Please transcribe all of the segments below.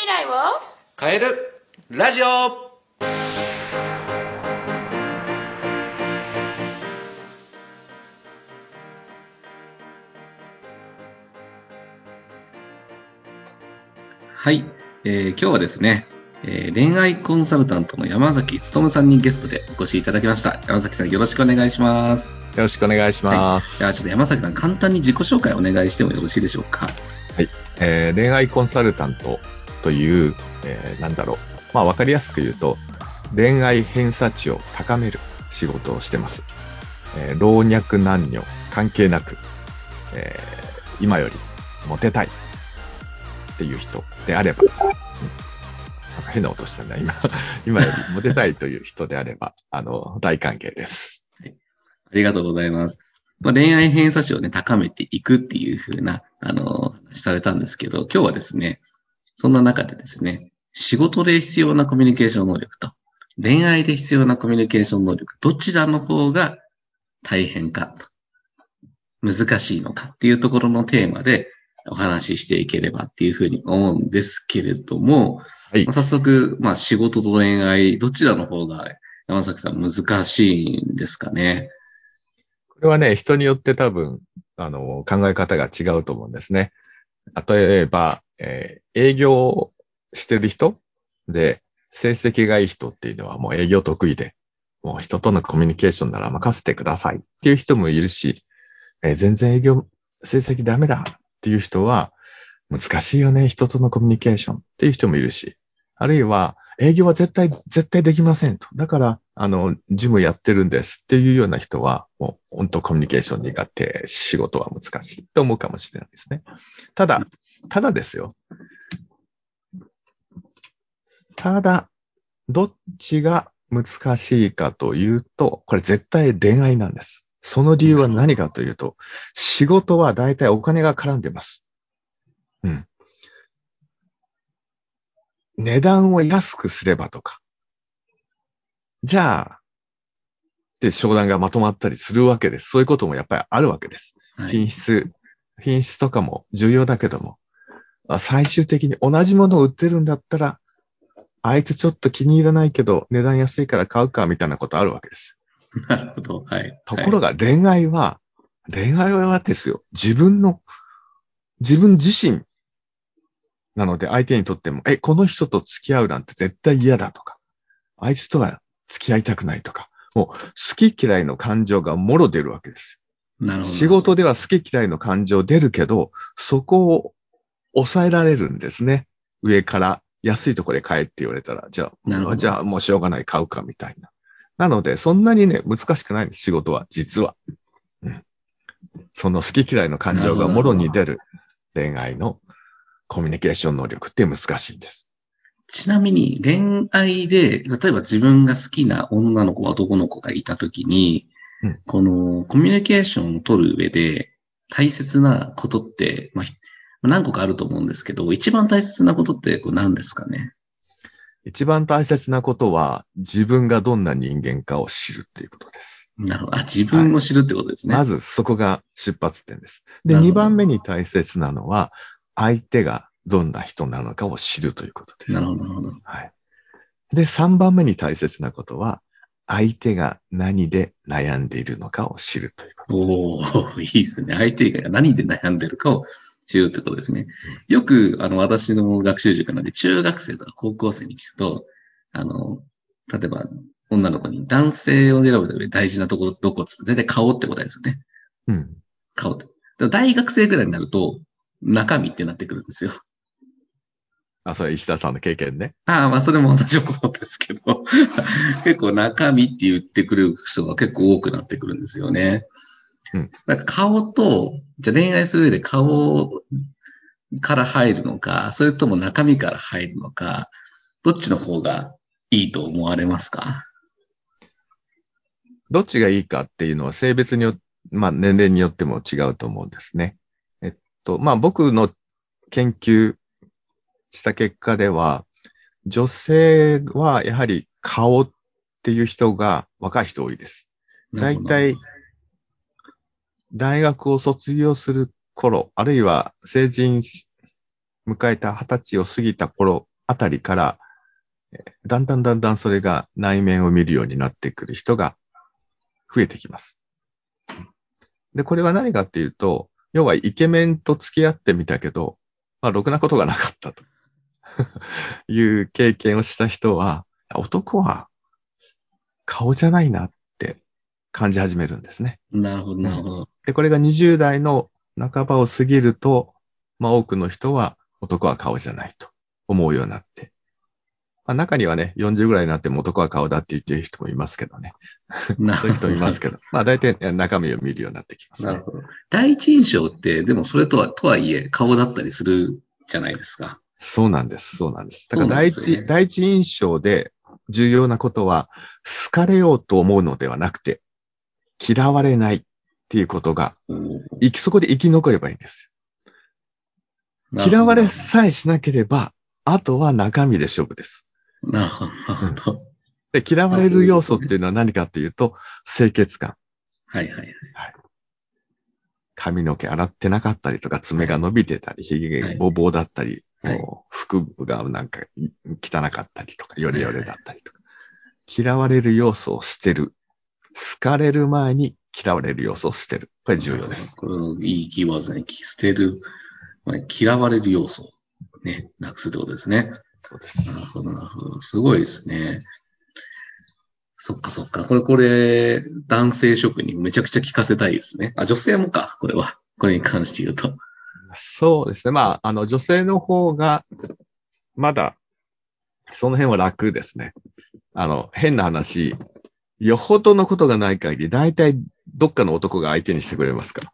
未来を変えるラジオはい、えー今日はですね、えー恋愛コンサルタントの山崎努さんにゲストでお越しいただきました。山崎さんよろしくお願いします。よろしくお願いします。ではちょっと山崎さん簡単に自己紹介お願いしてもよろしいでしょうか？えー恋愛コンサルタントという、えーなんだろう。まあ、わかりやすく言うと、恋愛偏差値を高める仕事をしてます。えー老若男女関係なく、えー今よりモテたいっていう人であれば、なんか変な音したね、今。今よりモテたいという人であれば、あの、大歓迎です。ありがとうございます。まあ、恋愛偏差値をね、高めていくっていう風な、あの、されたんですけど、今日はですね、そんな中でですね、仕事で必要なコミュニケーション能力と、恋愛で必要なコミュニケーション能力、どちらの方が大変かと、難しいのかっていうところのテーマでお話ししていければっていうふうに思うんですけれども、はいまあ早速、まあ仕事と恋愛、どちらの方が山崎さん難しいんですかね？これはね、人によって多分、あの、考え方が違うと思うんですね。例えば、えー営業してる人で、成績がいい人っていうのはもう営業得意で、もう人とのコミュニケーションなら任せてくださいっていう人もいるし、えー全然営業成績ダメだっていう人は、難しいよね、人とのコミュニケーションっていう人もいるし、あるいは、営業は絶対、絶対できませんと。だから、あの、事務やってるんですっていうような人は、もう、本当コミュニケーション苦手、仕事は難しいと思うかもしれないですね。ただ、ただですよ。ただ、どっちが難しいかというと、これ絶対恋愛なんです。その理由は何かというと、仕事は大体お金が絡んでます。うん。値段を安くすればとか。じゃあ、で、商談がまとまったりするわけです。そういうこともやっぱりあるわけです。はい。品質、品質とかも重要だけども、あ最終的に同じものを売ってるんだったら、あいつちょっと気に入らないけど、値段安いから買うか、みたいなことあるわけです。なるほど。はい。ところが恋愛は、恋愛はですよ、自分の、自分自身なので相手にとっても、え、この人と付き合うなんて絶対嫌だとか、あいつとは付き合いたくないとか、もう好き嫌いの感情がもろ出るわけですよ。なるほど。仕事では好き嫌いの感情出るけど、そこを抑えられるんですね。上から安いところで買えって言われたら、じゃあ、じゃあもうしょうがない、買うかみたいな。なので、そんなにね、難しくないんです、仕事は、実は。うん、その好き嫌いの感情がもろに出る恋愛のコミュニケーション能力って難しいんです。ちなみに恋愛で、例えば自分が好きな女の子、男の子がいたときに、うんこのコミュニケーションを取る上で大切なことって、まあ、ひ何個かあると思うんですけど、一番大切なことって何ですかね？一番大切なことは、自分がどんな人間かを知るっていうことです。なるほど。あ、自分を知るってことですね。まずそこが出発点です。で、なるほど2番目に大切なのは、相手がどんな人なのかを知るということです。なるほど、なるほど。はい。で、3番目に大切なことは、相手が何で悩んでいるのかを知るということです。おー、いいですね。相手が何で悩んでるかを知るってことですね。よく、あの、私の学習塾なんで、中学生とか高校生に聞くと、あの、例えば、女の子に男性を選ぶ上で大事なところどこって言って、大体顔って答えですよね。うん。顔って。大学生ぐらいになると、中身ってなってくるんですよ。あ、それ石田さんの経験ね。ああ、まあ、それも私もそうですけど、結構中身って言ってくる人が結構多くなってくるんですよね。うん。なんか顔と、じゃあ恋愛する上で顔から入るのか、それとも中身から入るのか、どっちの方がいいと思われますか？どっちがいいかっていうのは性別によまあ年齢によっても違うと思うんですね。と、まあ僕の研究した結果では、女性はやはり顔っていう人が若い人多いです。大体、大学を卒業する頃、あるいは成人し迎えた二十歳を過ぎた頃あたりから、えーだんだんだんだんそれが内面を見るようになってくる人が増えてきます。で、これは何かっていうと、要はイケメンと付き合ってみたけど、まあ、ろくなことがなかったと いう経験をした人は、男は顔じゃないなって感じ始めるんですね。なるほど、なるほど。で、これが20代の半ばを過ぎると、まあ多くの人は男は顔じゃないと思うようになって。まあ中にはね、40ぐらいになっても男は顔だって言ってる人もいますけどね。なそういう人もいますけど。まあ大体え中身を見るようになってきますね。なるほど。第一印象って、でもそれとは、とはいえ、顔だったりするじゃないですか。そうなんです。そうなんです。だから第一、ね第一印象で重要なことは、好かれようと思うのではなくて、嫌われないっていうことが、生き、そこで生き残ればいいんですよ。嫌われさえしなければ、あとは中身で勝負です。なるほど、なるほど。で、嫌われる要素っていうのは何かっていうと、清潔感。はいはいはい。髪の毛洗ってなかったりとか、爪が伸びてたり、髭はいがボーボーだったり、はい服がなんか汚かったりとか、ヨレヨレだったりとか。嫌われる要素を捨てる。好かれる前に嫌われる要素を捨てる。これ重要です。。これいいキーワードですね。捨てる、まあ嫌われる要素をね、なくすってことですね。そうでなるす。ほど、なるほど。すごいですね。そっかそっか。これ、これ、男性職にめちゃくちゃ聞かせたいですね。あ、女性もか、これは。これに関して言うと。そうですね。まあ、あの、女性の方が、まだ、その辺は楽ですね。あの、変な話、よほどのことがない限り、大体どっかの男が相手にしてくれますから。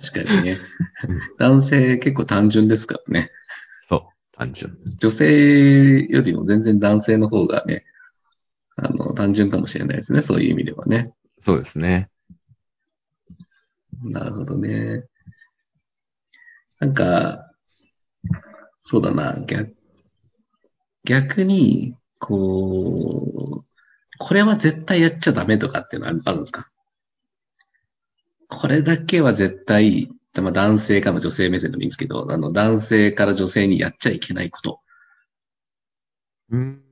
確かにね。男性結構単純ですからね。単純。女性よりも全然男性の方がね、あの、単純かもしれないですね。そういう意味ではね。そうですね。なるほどね。なんか、そうだな、逆、逆に、こう、これは絶対やっちゃダメとかっていうのはあるんですか？これだけは絶対、まあ、男性かも女性目線でもいいんですけど、あの、男性から女性にやっちゃいけないこと。うん。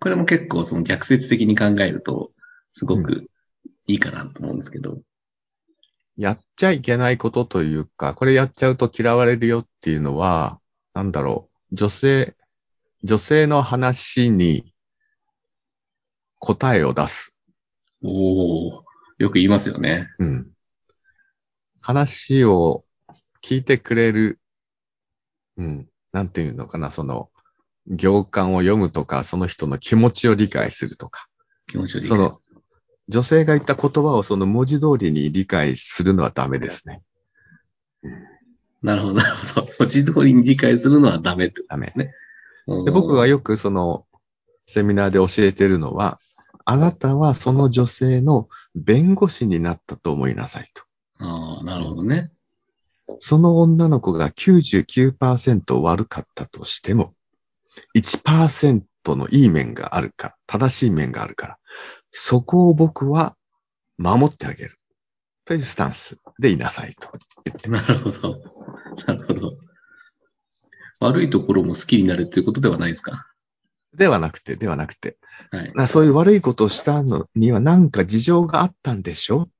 これも結構その逆説的に考えると、すごくいいかなと思うんですけど。やっちゃいけないことというか、これやっちゃうと嫌われるよっていうのは、なんだろう、女性、女性の話に答えを出す。おおよく言いますよね。うん。話を聞いてくれる、うん、なんていうのかな、その、行間を読むとか、その人の気持ちを理解するとか、気持ちより。その、女性が言った言葉をその文字通りに理解するのはダメですね。なるほど、なるほど。文字通りに理解するのはダメってことダメですね。で僕がよよくその、セミナーで教えてるのは、あなたはその女性の弁護士になったと思いなさいと。ああ、なるほどね。その女の子が99%悪かったとしても、1%のいい面があるから、正しい面があるから、そこを僕は守ってあげる。というスタンスでいなさいと言ってまなす。るほど。なるほど。悪いところも好きになるっていうことではないですか？ではなくて、ではなくて、はい。なそういう悪いことをしたのには何か事情があったんでしょ？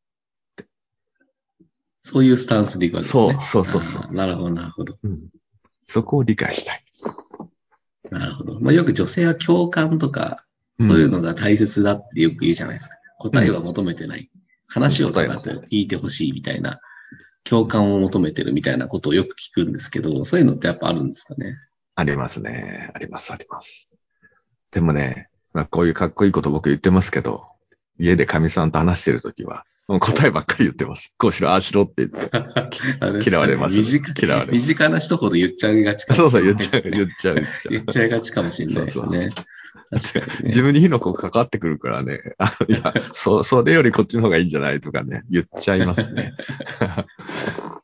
そういうスタンスでいくわけですね。そうそうそうそうなるほど、なるほど。うん。そこを理解したい。なるほど。まあ、よく女性は共感とか、うんそういうのが大切だってよく言うじゃないですか。答えは求めてない。話をただこう聞いてほしいみたいな、共感を求めてるみたいなことをよく聞くんですけど、そういうのってやっぱあるんですかね？ありますね。あります、あります。でもね、まあ、こういうかっこいいこと僕言ってますけど、家で神さんと話してるときは、もう答えばっかり言ってます。こうしろ、ああしろって言って。嫌われます身近嫌われます身近な人ほど言っちゃいがちかそうそう、もしれ言っないちゃう、言っちゃう、言っちゃ 言っちゃいがちかもしれないですね。確かにう。ね。自分に火の粉かかってくるからね。あいや、そ、それよりこっちの方がいいんじゃないとかね、言っちゃいますね。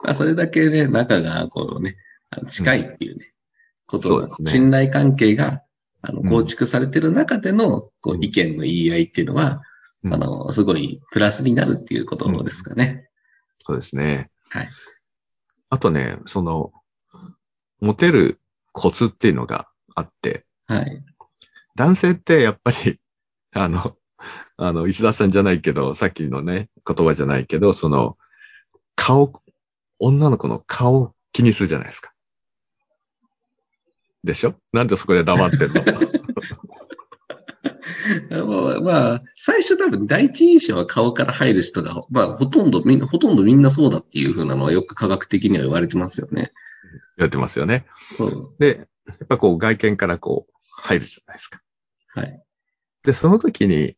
まあ、それだけね、仲が、こうね、近いっていうね、うですね信頼関係が、あの、うん構築されてる中での、こう、うん意見の言い合いっていうのは、うんあの、すごいプラスになるっていうことですかね。そうですね。はい。あとね、その、モテるコツっていうのがあって、はい。男性ってやっぱり、あの、あの、石田さんじゃないけど、さっきのね、言葉じゃないけど、その、顔、女の子の顔を気にするじゃないですか。でしょ？なんでそこで黙ってんの？まあ、まあ、最初多分第一印象は顔から入る人が、まあ、ほとんどみんな、ほとんどみんなそうだっていう風なのはよく科学的には言われてますよね。やってますよね。そう。で、やっぱこう外見からこう入るじゃないですか。はい。で、その時に、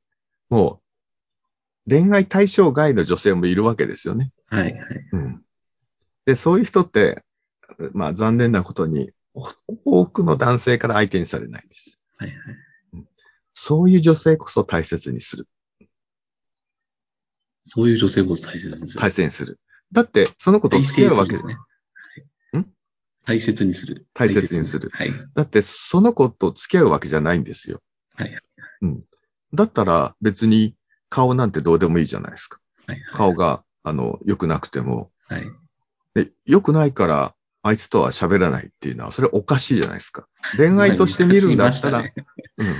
もう、恋愛対象外の女性もいるわけですよね。はい、はい。うん。で、そういう人って、まあ残念なことに、お多くの男性から相手にされないんです。はい、はい。そういう女性こそ大切にする。そういう女性こそ大切にする。大切にする。だって、その子と大付き合うわけ切です大切にする。大切にするはい。だって、その子と付き合うわけじゃないんですよ。はい。うん。だったら、別に顔なんてどうでもいいじゃないですか。はい。顔が、あの、良くなくても。はい。で、良くないから、あいつとは喋らないっていうのは、それおかしいじゃないですか。恋愛として見るんだったら、うん。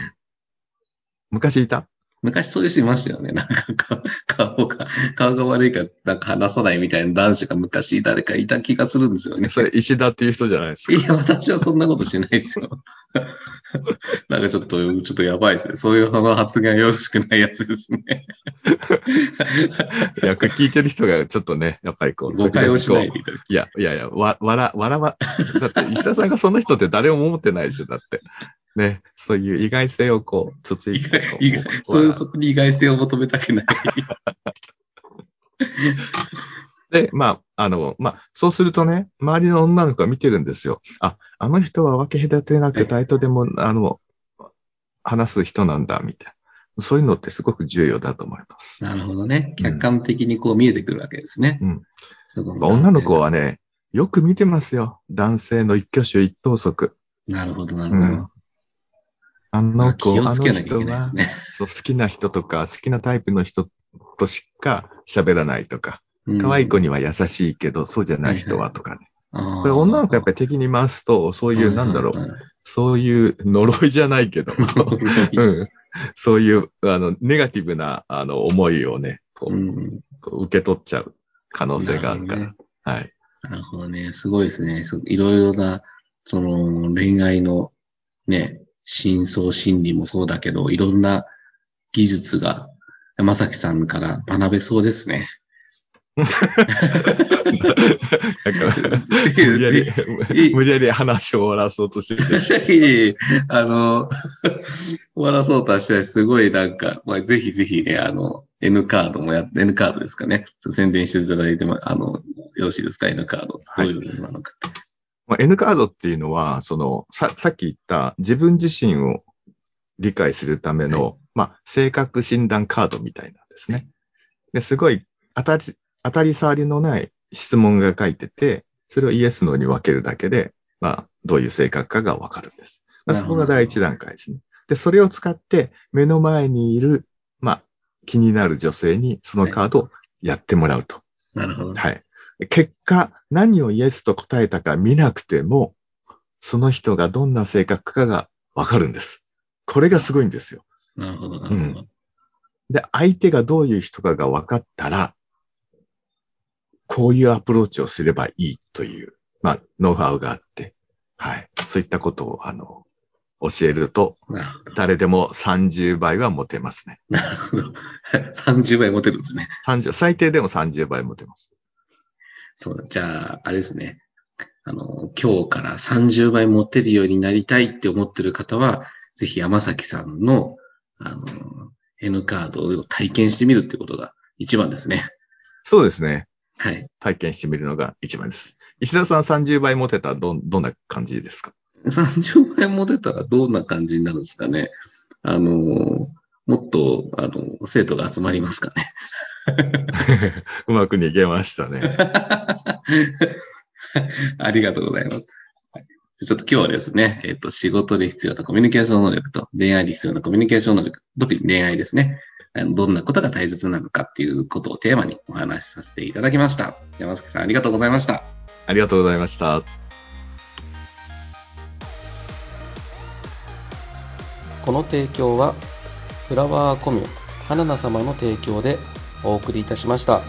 昔いた？昔そういう人いましたよね。なんかか顔が、顔が悪いから、なんか話さないみたいな男子が昔誰かいた気がするんですよね。それ石田っていう人じゃないですか？いや、私はそんなことしないですよ。なんかちょっと、ちょっとやばいですね。そういう発言はよろしくないやつですね。いや、聞いてる人がちょっとね、やっぱりこう、誤解をしないこでいただきういや、いやいや、わ、わら、わらわ、だって石田さんがそんな人って誰も思ってないですよ、だって。ね、そういう意外性をこう、つつい意て意外そういう、そこに意外性を求めたくない。で、まあ、あの、まあ、そうするとね、周りの女の子が見てるんですよ。あ、あの人は分け隔てなくはい対等でも、あの、話す人なんだ、みたいな。そういうのってすごく重要だと思います。なるほどね。客観的にこう見えてくるわけですね。うん女の子はね、よく見てますよ。男性の一挙手一投足。なるほど、なるほど。うんあまあの子、気をあのつけなきゃいけ人はないです、ね。そう、好きな人とか、好きなタイプの人としか喋らないとか、可愛い子には優しいけど、そうじゃない人はとかね。ここれ女の子やっぱり敵に回すと、そういう、なんだろう、そういう呪いじゃないけど、うん、そういう、あの、ネガティブな、あの、思いをね、こう、うん。こう受け取っちゃう可能性があるから。なるはい。なるほどね。すごいですね。いろいろな、その恋愛のね、真相心理もそうだけど、いろんな技術が山崎さんから学べそうですね。だから、無理やり、無理やり話を終わらそうとしてる あの、終わらそうとはしてないすごいなんか、まあ、ぜひぜひね、あの、N カードもや、N カードですかね。宣伝していただいても、あの、よろしいですか ?N カード。どういうものなのか。まあ N カードっていうのは、その、さ、さっき言った自分自身を理解するための、まあ、性格診断カードみたいなんですね。で、すごい当たり、当たり障りのない質問が書いてて、それをイエス、ノーに分けるだけで、まあ、どういう性格かがわかるんです。まあ、そこが第一段階ですね。で、それを使って、目の前にいる、まあ、気になる女性にそのカードをやってもらうと。なるほど。はい。結果、何をイエスと答えたか見なくても、その人がどんな性格かがわかるんです。これがすごいんですよ。なるほど、なるほど。で、相手がどういう人かが分かったら、こういうアプローチをすればいいという、まあ、ノウハウがあって、はい。そういったことを、あの、教えると。誰でも30倍は持てますね。なるほど。30倍持てるんですね。30、最低でも30倍持てます。そうだ。じゃあ、あれですね。あの、今日から30倍持てるようになりたいって思ってる方は、ぜひ山崎さんの、あの、N カードを体験してみるってことが一番ですね。そうですね。はい。体験してみるのが一番です。石田さん30倍持てたらどん、どんな感じですか？30倍持てたらどんな感じになるんですかね。あの、もっと、あの、生徒が集まりますかね。うまく逃げましたね。ありがとうございます。はいちょっと今日はですね、えっ、と、仕事で必要なコミュニケーション能力と恋愛で必要なコミュニケーション能力、特に恋愛ですね。どんなことが大切なのかっていうことをテーマにお話しさせていただきました。山崎さんありがとうございました。ありがとうございました。この提供はフラワーコミュ花菜様の提供でお送りいたしました。